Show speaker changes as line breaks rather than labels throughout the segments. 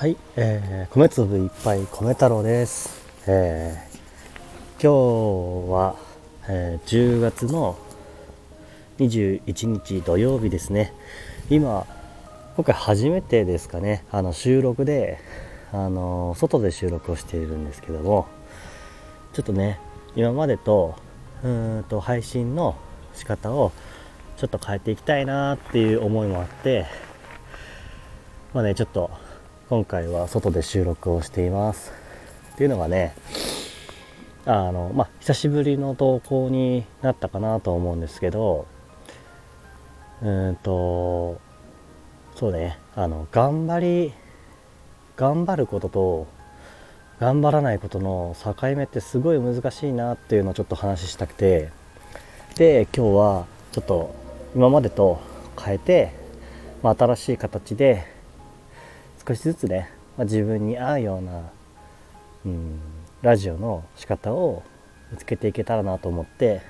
はい、えー、米粒いっぱい米太郎です。えー、今日は、えー10月の21日土曜日ですね。今、今回初めてですかね、あの収録で、あの外で収録をしているんですけども、ちょっとね、今までと、うーんと配信の仕方をちょっと変えていきたいなっていう思いもあって、まあね、ちょっと今回は外で収録をしています。っていうのがね、あの、まあ、久しぶりの投稿になったかなと思うんですけど、うんと、そうね、あの、頑張り、頑張ることと、頑張らないことの境目ってすごい難しいなっていうのをちょっと話したくて、で、今日はちょっと今までと変えて、まあ、新しい形で、少しずつね、まあ、自分に合うような、うん、ラジオの仕方を見つけていけたらなと思って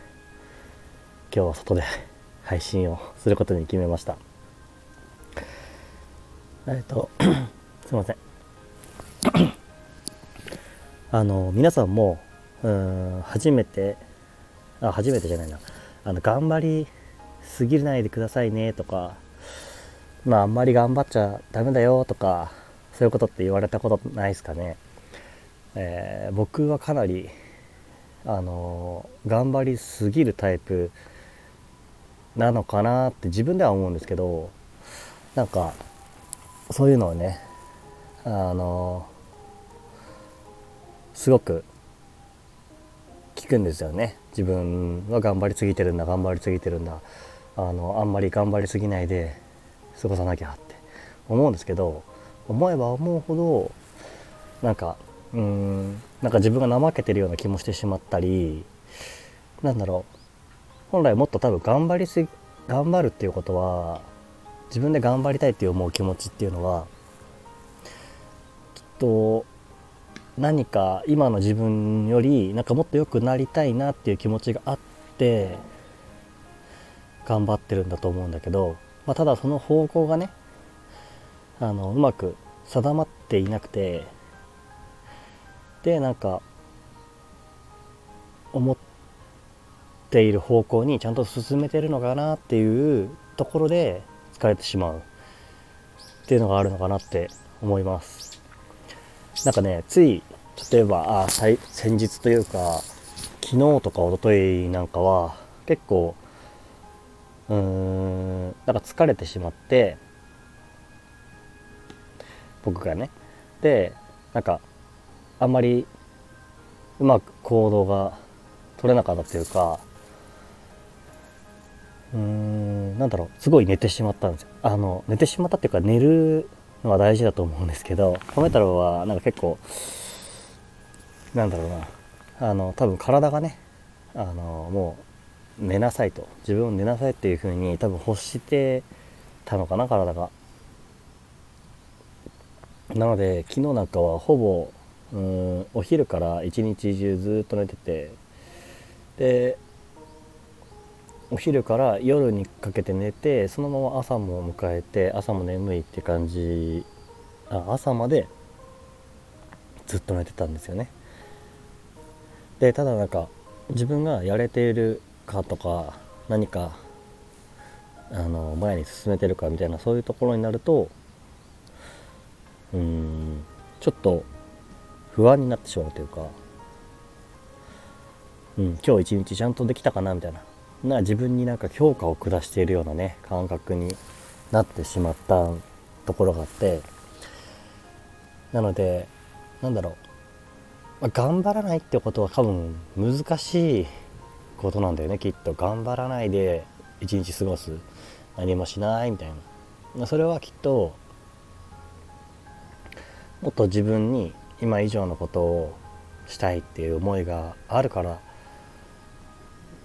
今日は外で 配信をすることに決めました。えっと すいません。あの皆さんもうん初めてあ初めてじゃないな。あの頑張りすぎないでくださいねとかまああんまり頑張っちゃダメだよとかそういうことって言われたことないですかね、えー僕はかなりあの頑張りすぎるタイプなのかなって自分では思うんですけどなんかそういうのをねあのすごく聞くんですよね。自分は頑張りすぎてるんだ頑張りすぎてるんだ。あのあんまり頑張りすぎないで過ごさなきゃって思うんですけど思えば思うほどなんかうーんなんか自分が怠けてるような気もしてしまったりなんだろう本来もっと多分頑張りすぎ頑張るっていうことは自分で頑張りたいって思う気持ちっていうのはきっと何か今の自分よりなんかもっと良くなりたいなっていう気持ちがあって頑張ってるんだと思うんだけど、まあ、ただその方向がねあのうまく定まっていなくてでなんか思っている方向にちゃんと進めてるのかなっていうところで疲れてしまうっていうのがあるのかなって思います。なんかねつい例えばあ先日というか昨日とか一昨日なんかは結構うーん。なんか疲れてしまって僕がね。でなんかあんまりうまく行動が取れなかったというかうーんなんだろう。すごい寝てしまったんですよ。あの寝てしまったっていうか寝るのは大事だと思うんですけど米太郎はなんか結構なんだろうな。あの多分体がねあのもう寝なさいと。自分を寝なさいっていう風に多分欲してたのかな体が。なので昨日なんかはほぼうんお昼から一日中ずっと寝てて。でお昼から夜にかけて寝てそのまま朝も迎えて朝も眠いって感じあ朝までずっと寝てたんですよね。でただなんか自分がやれているかとか何かあの前に進めてるかみたいなそういうところになるとうんちょっと不安になってしまうというか、うん、今日一日ちゃんとできたかなみたいなな自分になんか評価を下しているようなね感覚になってしまったところがあってなのでなんだろう、頑張らないってことは多分難しいことなんだよね。きっと頑張らないで一日過ごす。何もしないみたいな。それはきっともっと自分に今以上のことをしたいっていう思いがあるから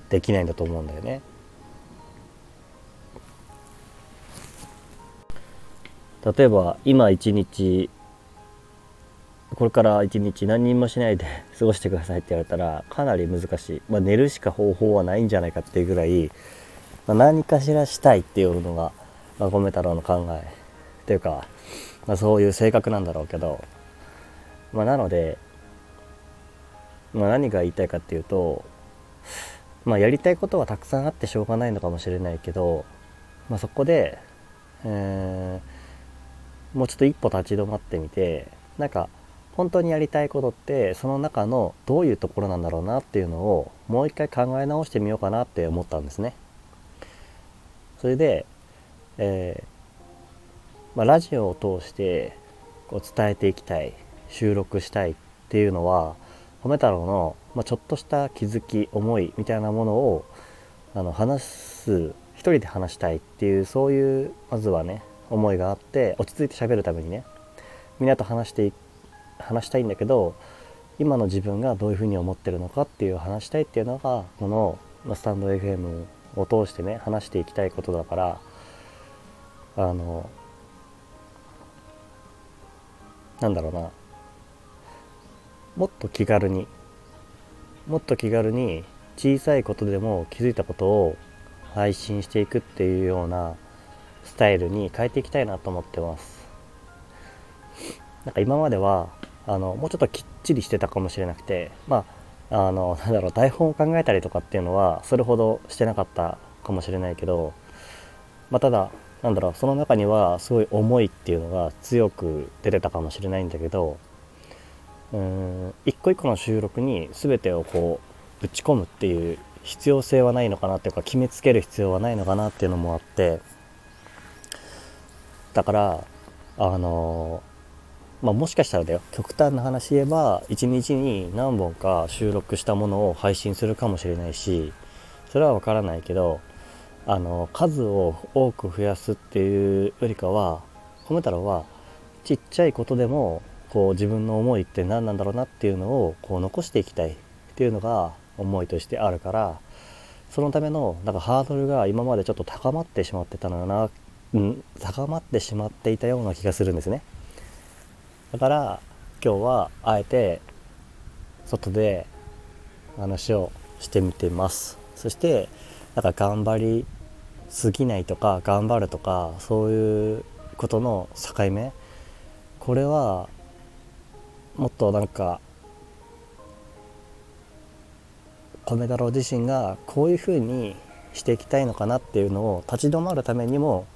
できないんだと思うんだよね。例えば今一日これから一日何にもしないで 過ごしてくださいって言われたらかなり難しい、まあ、寝るしか方法はないんじゃないかっていうぐらい、まあ、何かしらしたいっていうのが、まあ、米太郎の考え。っていうか、まあ、そういう性格なんだろうけど、まあ、なので、まあ、何が言いたいかっていうと、まあ、やりたいことはたくさんあってしょうがないのかもしれないけど、まあ、そこで、えー、もうちょっと一歩立ち止まってみてなんか本当にやりたいことってその中のどういうところなんだろうなっていうのをもう一回考え直してみようかなって思ったんですね。それで、えー、まあ、ラジオを通してこう伝えていきたい収録したいっていうのは褒め太郎の、まあ、ちょっとした気づき思いみたいなものをあの話す一人で話したいっていうそういうまずはね思いがあって落ち着いて喋るためにねみんなと話して話したいんだけど今の自分がどういうふうに思ってるのかっていう話したいっていうのがこのスタンド FM を通してね話していきたいことだからあのなんだろうな。もっと気軽にもっと気軽に小さいことでも気づいたことを配信していくっていうようなスタイルに変えていきたいなと思ってます。なんか今まではあのもうちょっときっちりしてたかもしれなくてまああの なんだろう台本を考えたりとかっていうのはそれほどしてなかったかもしれないけど、まあ、ただなんだろうその中にはすごい思いっていうのが強く出てたかもしれないんだけどうん一個一個の収録に全てをこうぶち込むっていう必要性はないのかなっていうか決めつける必要はないのかなっていうのもあってだからあのまあ、もしかしたらだよ。極端な話言えば一日に何本か収録したものを配信するかもしれないしそれは分からないけどあの数を多く増やすっていうよりかは米太郎はちっちゃいことでもこう自分の思いって何なんだろうなっていうのをこう残していきたいっていうのが思いとしてあるからそのためのなんかハードルが今までちょっと高まってしまってたのよな、うん、高まってしまっていたような気がするんですね。だから今日はあえて外で話をしてみてます。そしてなんか頑張りすぎないとか頑張るとかそういうことの境目。これはもっとなんか米太郎自身がこういうふうにしていきたいのかなっていうのを立ち止まるためにも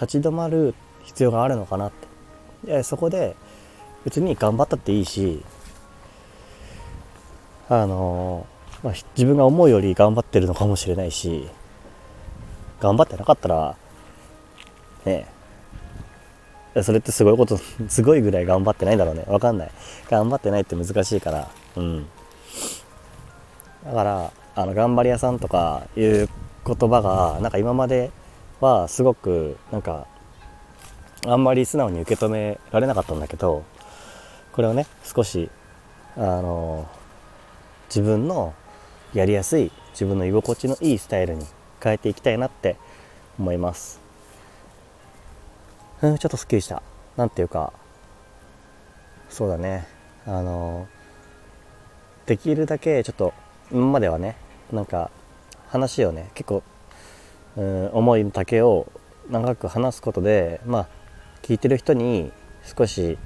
立ち止まる必要があるのかなってでそこで別に頑張ったっていいしあのまあ、自分が思うより頑張ってるのかもしれないし頑張ってなかったらねそれってすごいこと すごいぐらい頑張ってないんだろうね。わかんない。頑張ってないって難しいからうん。だからあの頑張り屋さんとかいう言葉がなんか今まではすごくなんかあんまり素直に受け止められなかったんだけどこれをね少しあの自分のやりやすい自分の居心地のいいスタイルに変えていきたいなって思います。うんちょっとすっきりした。何ていうかそうだね。あのできるだけちょっと今まではねなんか話をね結構うん思いだけを長く話すことでまあ聞いてる人に少し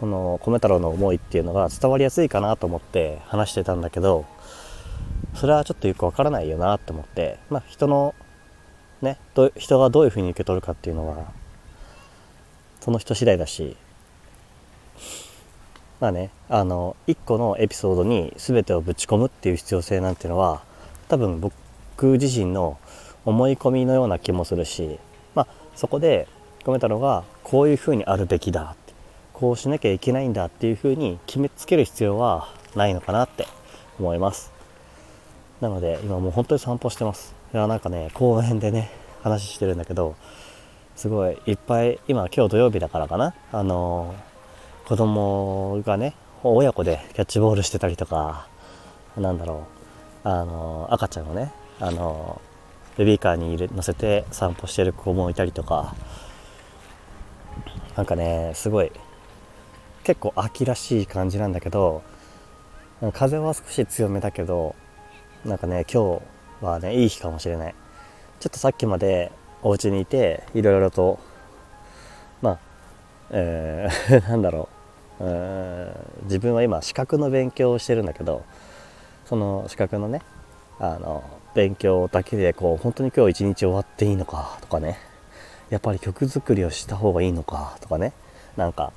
この米太郎の思いっていうのが伝わりやすいかなと思って話してたんだけどそれはちょっとよくわからないよなって思ってまあ人のね人がどういうふうに受け取るかっていうのはその人次第だしまあねあの1個のエピソードに全てをぶち込むっていう必要性なんていうのは多分僕自身の思い込みのような気もするしまあそこで込めたのがこういうふうにあるべきだこうしなきゃいけないんだっていうふうに決めつける必要はないのかなって思います。なので今もう本当に散歩してます。いやなんかね公園でね話してるんだけどすごいいっぱい今今日土曜日だからかな。あの子供がね親子でキャッチボールしてたりとかなんだろうあの赤ちゃんをねあのベビーカーに乗せて散歩してる子もいたりとかなんかねすごい結構秋らしい感じなんだけど風は少し強めだけどなんかね今日はねいい日かもしれない。ちょっとさっきまでお家にいていろいろとえー、なんだろう。う自分は今資格の勉強をしてるんだけどその資格のねあの勉強だけでこう本当に今日一日終わっていいのかとかね。やっぱり曲作りをした方がいいのかとかね。なんか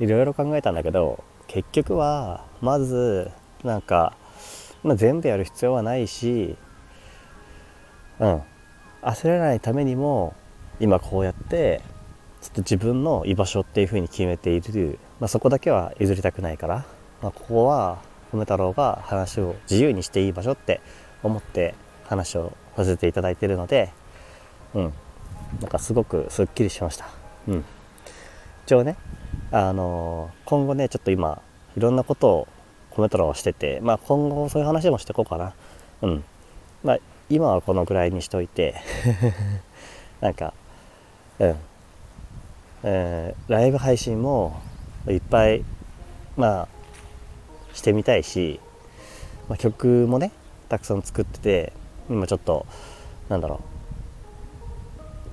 いろいろ考えたんだけど結局はまずなんか、まあ、全部やる必要はないしうん。焦らないためにも今こうやってちょっと自分の居場所っていうふうに決めている、まあ、そこだけは譲りたくないから、まあ、ここは米太郎が話を自由にしていい場所って思って話をさせていただいてるのでうん。なんかすごくすっきりしました。うん。一応ねあのー、今後ねちょっと今いろんなことを米太郎はしててまあ今後そういう話もしていこうかな。うん。まあ今はこのぐらいにしといて なんかうん。えー、ライブ配信もいっぱいまあしてみたいし、まあ、曲もねたくさん作ってて今ちょっとなんだろう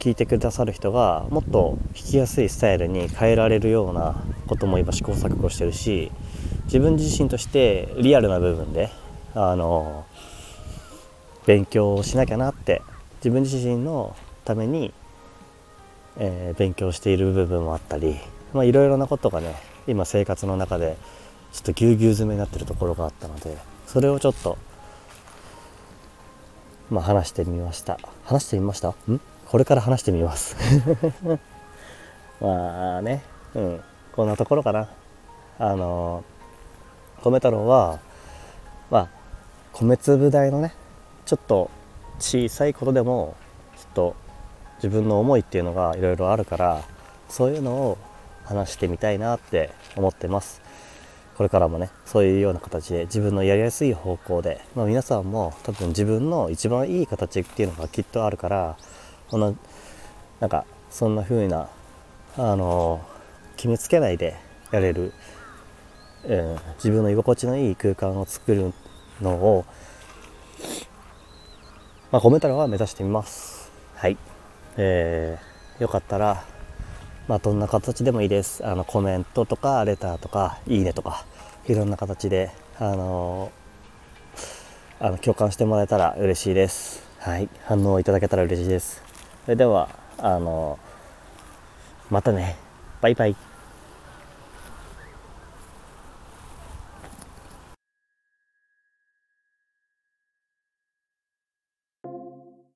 聞いてくださる人がもっと弾きやすいスタイルに変えられるようなことも今試行錯誤してるし自分自身としてリアルな部分であの勉強しなきゃなって自分自身のためにえー、勉強している部分もあったりいろいろなことがね今生活の中でちょっとぎゅうぎゅう詰めになってるところがあったのでそれをちょっとまあ話してみました。話してみました？ん？これから話してみます。まあねうん。こんなところかな。あの米太郎はまあ米粒大のねちょっと小さいことでもちょっと自分の思いっていうのがいろいろあるからそういうのを話してみたいなって思ってます。これからもねそういうような形で自分のやりやすい方向で、まあ、皆さんも多分自分の一番いい形っていうのがきっとあるからこのなんかそんな風なあの決めつけないでやれる、えー、自分の居心地のいい空間を作るのを、まあ、コメント欄は目指してみますはいえー、よかったら、まあ、どんな形でもいいです。あの、コメントとか、レターとか、いいねとか、いろんな形で、あのー、あの共感してもらえたら嬉しいです。はい。反応いただけたら嬉しいです。それでは、あの、またね。バイバイ。